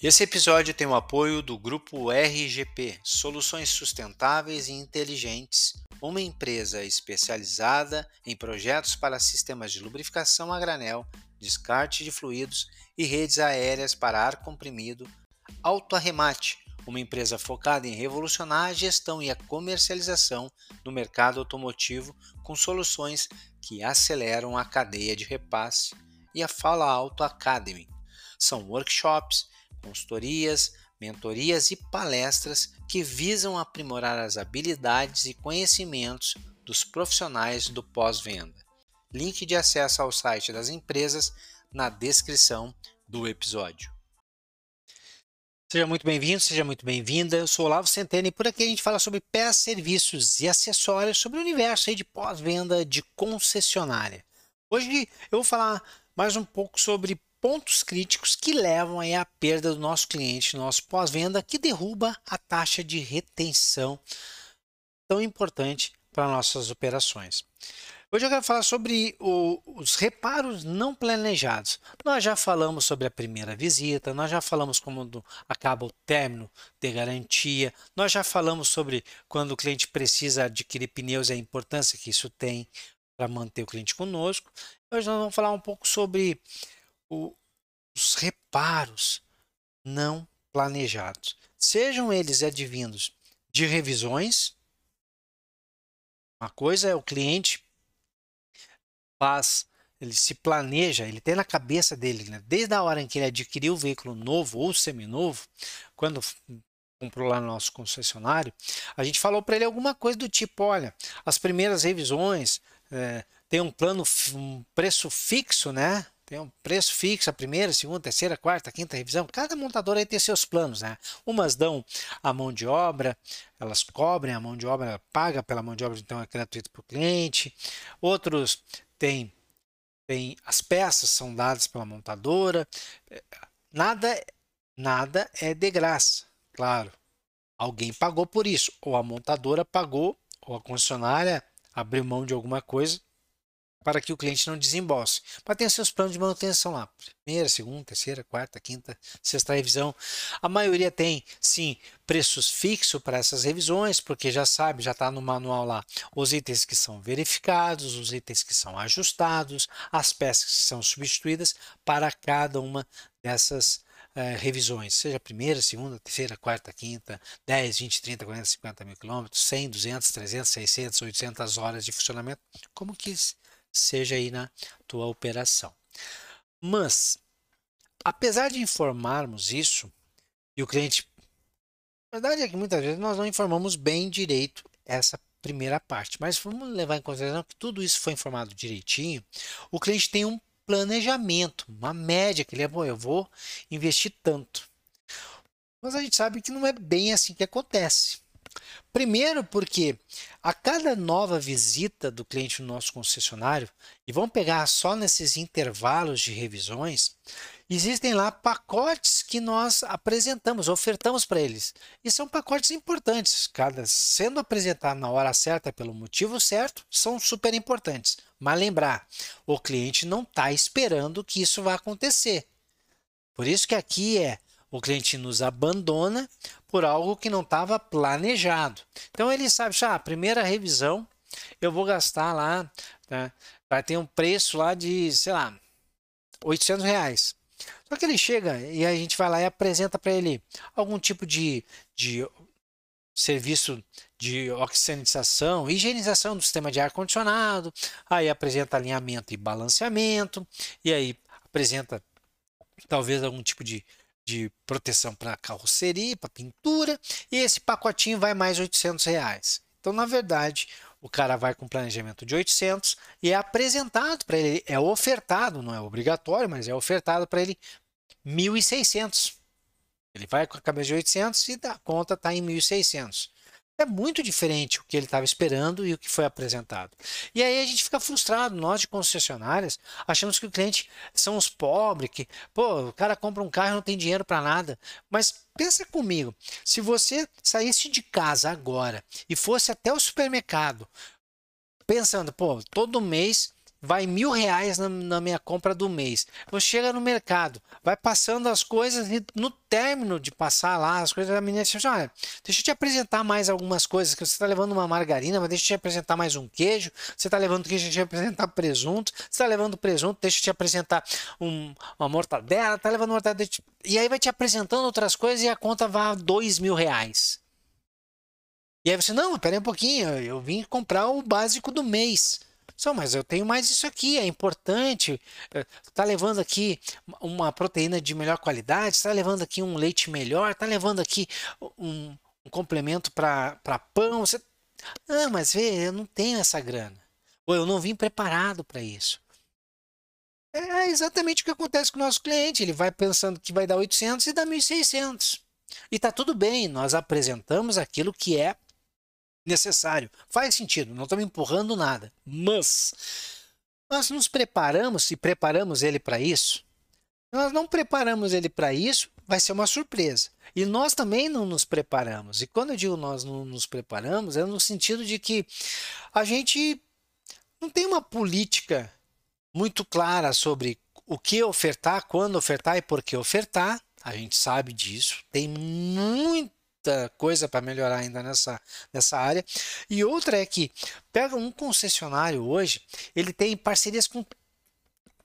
Esse episódio tem o apoio do grupo RGP, Soluções Sustentáveis e Inteligentes, uma empresa especializada em projetos para sistemas de lubrificação a granel, descarte de fluidos e redes aéreas para ar comprimido, Autoarremate, uma empresa focada em revolucionar a gestão e a comercialização no mercado automotivo com soluções que aceleram a cadeia de repasse, e a Fala Auto Academy. São workshops consultorias, mentorias e palestras que visam aprimorar as habilidades e conhecimentos dos profissionais do pós-venda. Link de acesso ao site das empresas na descrição do episódio. Seja muito bem-vindo, seja muito bem-vinda. Eu sou Olavo Centeno e por aqui a gente fala sobre peças, serviços e acessórios sobre o universo de pós-venda de concessionária. Hoje eu vou falar mais um pouco sobre pontos críticos que levam aí à perda do nosso cliente, nosso pós-venda, que derruba a taxa de retenção tão importante para nossas operações. Hoje eu quero falar sobre o, os reparos não planejados. Nós já falamos sobre a primeira visita, nós já falamos como acaba o término de garantia, nós já falamos sobre quando o cliente precisa adquirir pneus e a importância que isso tem para manter o cliente conosco. Hoje nós vamos falar um pouco sobre os reparos não planejados, sejam eles advindos de revisões. Uma coisa é o cliente faz, ele se planeja, ele tem na cabeça dele, né? desde a hora em que ele adquiriu o veículo novo ou seminovo, quando comprou lá no nosso concessionário, a gente falou para ele alguma coisa do tipo, olha, as primeiras revisões é, tem um plano, um preço fixo, né? Tem um preço fixo, a primeira, segunda, terceira, quarta, quinta revisão. Cada montadora aí tem seus planos, né? Umas dão a mão de obra, elas cobrem a mão de obra, paga pela mão de obra, então é gratuito para o cliente. Outros têm, têm as peças são dadas pela montadora. Nada, nada é de graça, claro. Alguém pagou por isso, ou a montadora pagou, ou a concessionária abriu mão de alguma coisa para que o cliente não desembolse. Mas tem seus planos de manutenção lá. Primeira, segunda, terceira, quarta, quinta, sexta revisão. A maioria tem, sim, preços fixos para essas revisões, porque já sabe, já está no manual lá, os itens que são verificados, os itens que são ajustados, as peças que são substituídas para cada uma dessas eh, revisões, seja primeira, segunda, terceira, quarta, quinta, 10, 20, 30, 40, 50 mil quilômetros, 100, 200, 300, 600, 800 horas de funcionamento, como que seja aí na tua operação. Mas, apesar de informarmos isso, e o cliente. A verdade é que muitas vezes nós não informamos bem direito essa primeira parte, mas vamos levar em consideração que tudo isso foi informado direitinho. O cliente tem um planejamento, uma média que ele é, bom, eu vou investir tanto. Mas a gente sabe que não é bem assim que acontece. Primeiro, porque a cada nova visita do cliente no nosso concessionário, e vamos pegar só nesses intervalos de revisões, existem lá pacotes que nós apresentamos, ofertamos para eles. E são pacotes importantes, cada sendo apresentado na hora certa pelo motivo certo, são super importantes. Mas lembrar, o cliente não está esperando que isso vá acontecer. Por isso que aqui é o cliente nos abandona por algo que não estava planejado. Então ele sabe, ah, a primeira revisão eu vou gastar lá, né, vai ter um preço lá de, sei lá, 800 reais. Só que ele chega e a gente vai lá e apresenta para ele algum tipo de, de serviço de oxigenização, higienização do sistema de ar condicionado, aí apresenta alinhamento e balanceamento, e aí apresenta talvez algum tipo de de proteção para carroceria, para pintura, e esse pacotinho vai mais 800 reais. Então, na verdade, o cara vai com planejamento de 800 e é apresentado para ele, é ofertado, não é obrigatório, mas é ofertado para ele 1.600. Ele vai com a cabeça de 800 e a conta está em 1.600. É muito diferente o que ele estava esperando e o que foi apresentado. E aí a gente fica frustrado, nós de concessionárias, achamos que o cliente são os pobres, que, pô, o cara compra um carro e não tem dinheiro para nada. Mas pensa comigo, se você saísse de casa agora e fosse até o supermercado, pensando, pô, todo mês vai mil reais na, na, minha compra do mês. Você chega no mercado, vai passando as coisas e no término de passar lá as coisas, a menina diz assim, olha, deixa eu te apresentar mais algumas coisas, que você está levando uma margarina, mas deixa eu te apresentar mais um queijo, você está levando queijo, deixa eu te apresentar presunto, você está levando presunto, deixa eu te apresentar um, uma mortadela, está levando mortadela, e aí vai te apresentando outras coisas e a conta vai a dois mil reais. E aí você, não, peraí um pouquinho, eu vim comprar o básico do mês. Só, mas eu tenho mais isso aqui, é importante. Está levando aqui uma proteína de melhor qualidade, está levando aqui um leite melhor, está levando aqui um, um complemento para pão. Você... Ah, mas vê, eu não tenho essa grana. Ou eu não vim preparado para isso. É exatamente o que acontece com o nosso cliente. Ele vai pensando que vai dar 800 e dá 1.600. E está tudo bem, nós apresentamos aquilo que é necessário. Faz sentido, não estamos empurrando nada. Mas nós nos preparamos e preparamos ele para isso. Nós não preparamos ele para isso, vai ser uma surpresa. E nós também não nos preparamos. E quando eu digo nós não nos preparamos, é no sentido de que a gente não tem uma política muito clara sobre o que ofertar, quando ofertar e por que ofertar. A gente sabe disso. Tem muito muita coisa para melhorar ainda nessa, nessa área. E outra é que pega um concessionário hoje, ele tem parcerias com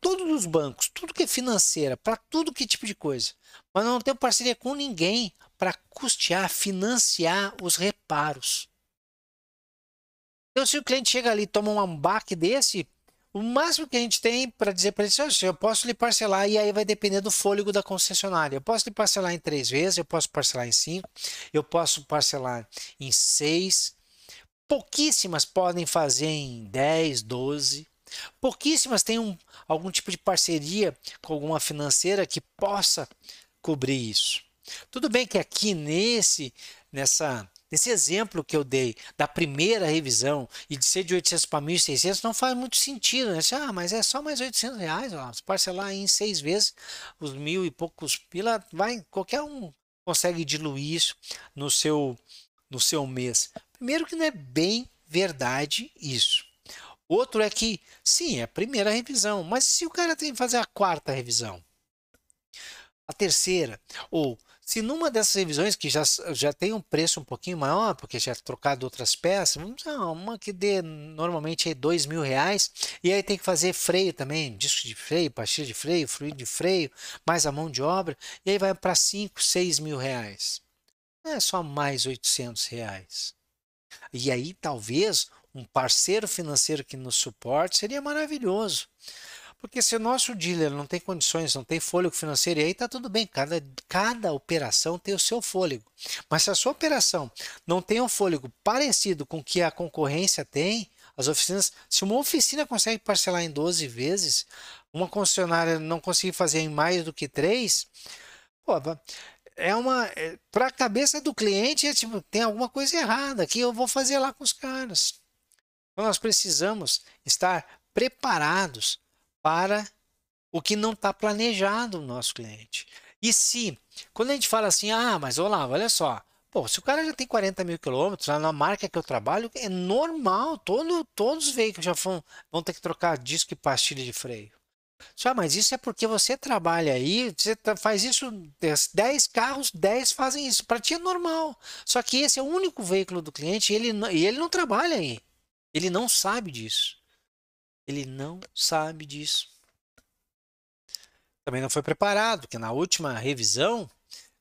todos os bancos, tudo que é financeira, para tudo que tipo de coisa. Mas não tem parceria com ninguém para custear, financiar os reparos. Então, se o cliente chega ali toma um baque desse, o máximo que a gente tem para dizer para ele, assim, eu posso lhe parcelar e aí vai depender do fôlego da concessionária. Eu posso lhe parcelar em três vezes, eu posso parcelar em cinco, eu posso parcelar em seis. Pouquíssimas podem fazer em 10, 12. Pouquíssimas têm um, algum tipo de parceria com alguma financeira que possa cobrir isso. Tudo bem que aqui nesse nessa Nesse exemplo que eu dei da primeira revisão e de ser de 800 para 1.600 não faz muito sentido, né? Ah, mas é só mais 800 reais, ó. Se parcelar em seis vezes os mil e poucos pila, vai, qualquer um consegue diluir isso no seu, no seu mês. Primeiro que não é bem verdade isso. Outro é que, sim, é a primeira revisão, mas se o cara tem que fazer a quarta revisão, a terceira, ou se numa dessas revisões que já, já tem um preço um pouquinho maior, porque já é trocado outras peças, vamos ah, uma que dê normalmente dois mil reais, e aí tem que fazer freio também, disco de freio, pastilha de freio, fluido de freio, mais a mão de obra, e aí vai para cinco, seis mil reais. Não é só mais 800 reais. E aí talvez um parceiro financeiro que nos suporte seria maravilhoso. Porque se o nosso dealer não tem condições, não tem fôlego financeiro, e aí está tudo bem, cada, cada operação tem o seu fôlego. Mas se a sua operação não tem um fôlego parecido com o que a concorrência tem, as oficinas, se uma oficina consegue parcelar em 12 vezes, uma concessionária não conseguir fazer em mais do que 3, pô, é uma. É, Para a cabeça do cliente, é tipo, tem alguma coisa errada que eu vou fazer lá com os caras. Então nós precisamos estar preparados para o que não está planejado no nosso cliente. E se, quando a gente fala assim, ah, mas olá, olha só, pô, se o cara já tem 40 mil quilômetros, na marca que eu trabalho, é normal, todo, todos os veículos já vão, vão ter que trocar disco e pastilha de freio. Só, mas isso é porque você trabalha aí, você tá, faz isso, 10 carros, 10 fazem isso. Para ti é normal. Só que esse é o único veículo do cliente e ele, e ele não trabalha aí. Ele não sabe disso. Ele não sabe disso. Também não foi preparado, porque na última revisão,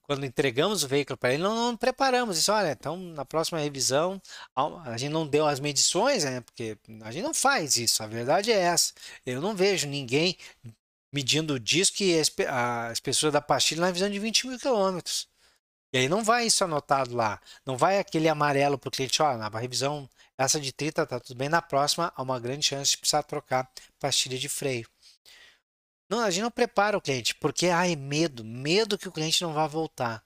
quando entregamos o veículo para ele, não, não preparamos isso. Olha, então na próxima revisão, a gente não deu as medições, né? Porque a gente não faz isso. A verdade é essa. Eu não vejo ninguém medindo o disco e a espessura da pastilha na visão de 20 mil quilômetros. E aí não vai isso anotado lá. Não vai aquele amarelo para o cliente, ó, na revisão essa de 30 tá tudo bem, na próxima há uma grande chance de precisar trocar pastilha de freio. Não, a gente não prepara o cliente, porque ah, é medo, medo que o cliente não vá voltar.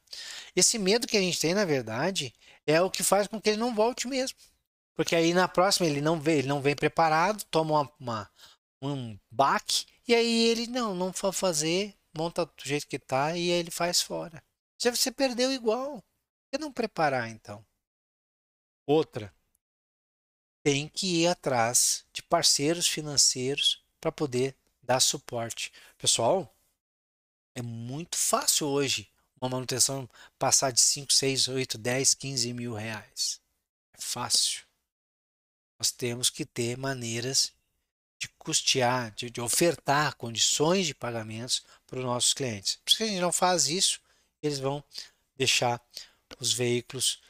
Esse medo que a gente tem, na verdade, é o que faz com que ele não volte mesmo. Porque aí na próxima ele não vem, ele não vem preparado, toma uma, uma um baque, e aí ele não, não for fazer, monta do jeito que tá e aí ele faz fora. Já você perdeu igual. Por que não preparar então? Outra, tem que ir atrás de parceiros financeiros para poder dar suporte. Pessoal, é muito fácil hoje uma manutenção passar de 5, 6, 8, 10, 15 mil reais. É fácil. Nós temos que ter maneiras de custear, de, de ofertar condições de pagamentos para os nossos clientes. Porque se a gente não faz isso, eles vão deixar os veículos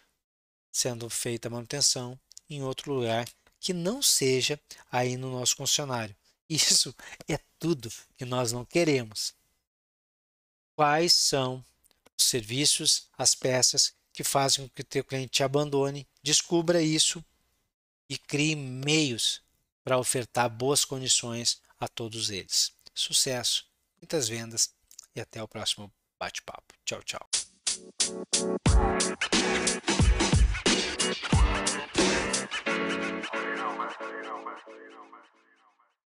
sendo feita a manutenção em outro lugar que não seja aí no nosso concessionário. Isso é tudo que nós não queremos. Quais são os serviços, as peças que fazem com que o teu cliente te abandone? Descubra isso e crie meios para ofertar boas condições a todos eles. Sucesso, muitas vendas e até o próximo bate-papo. Tchau, tchau. you know my you know my you know my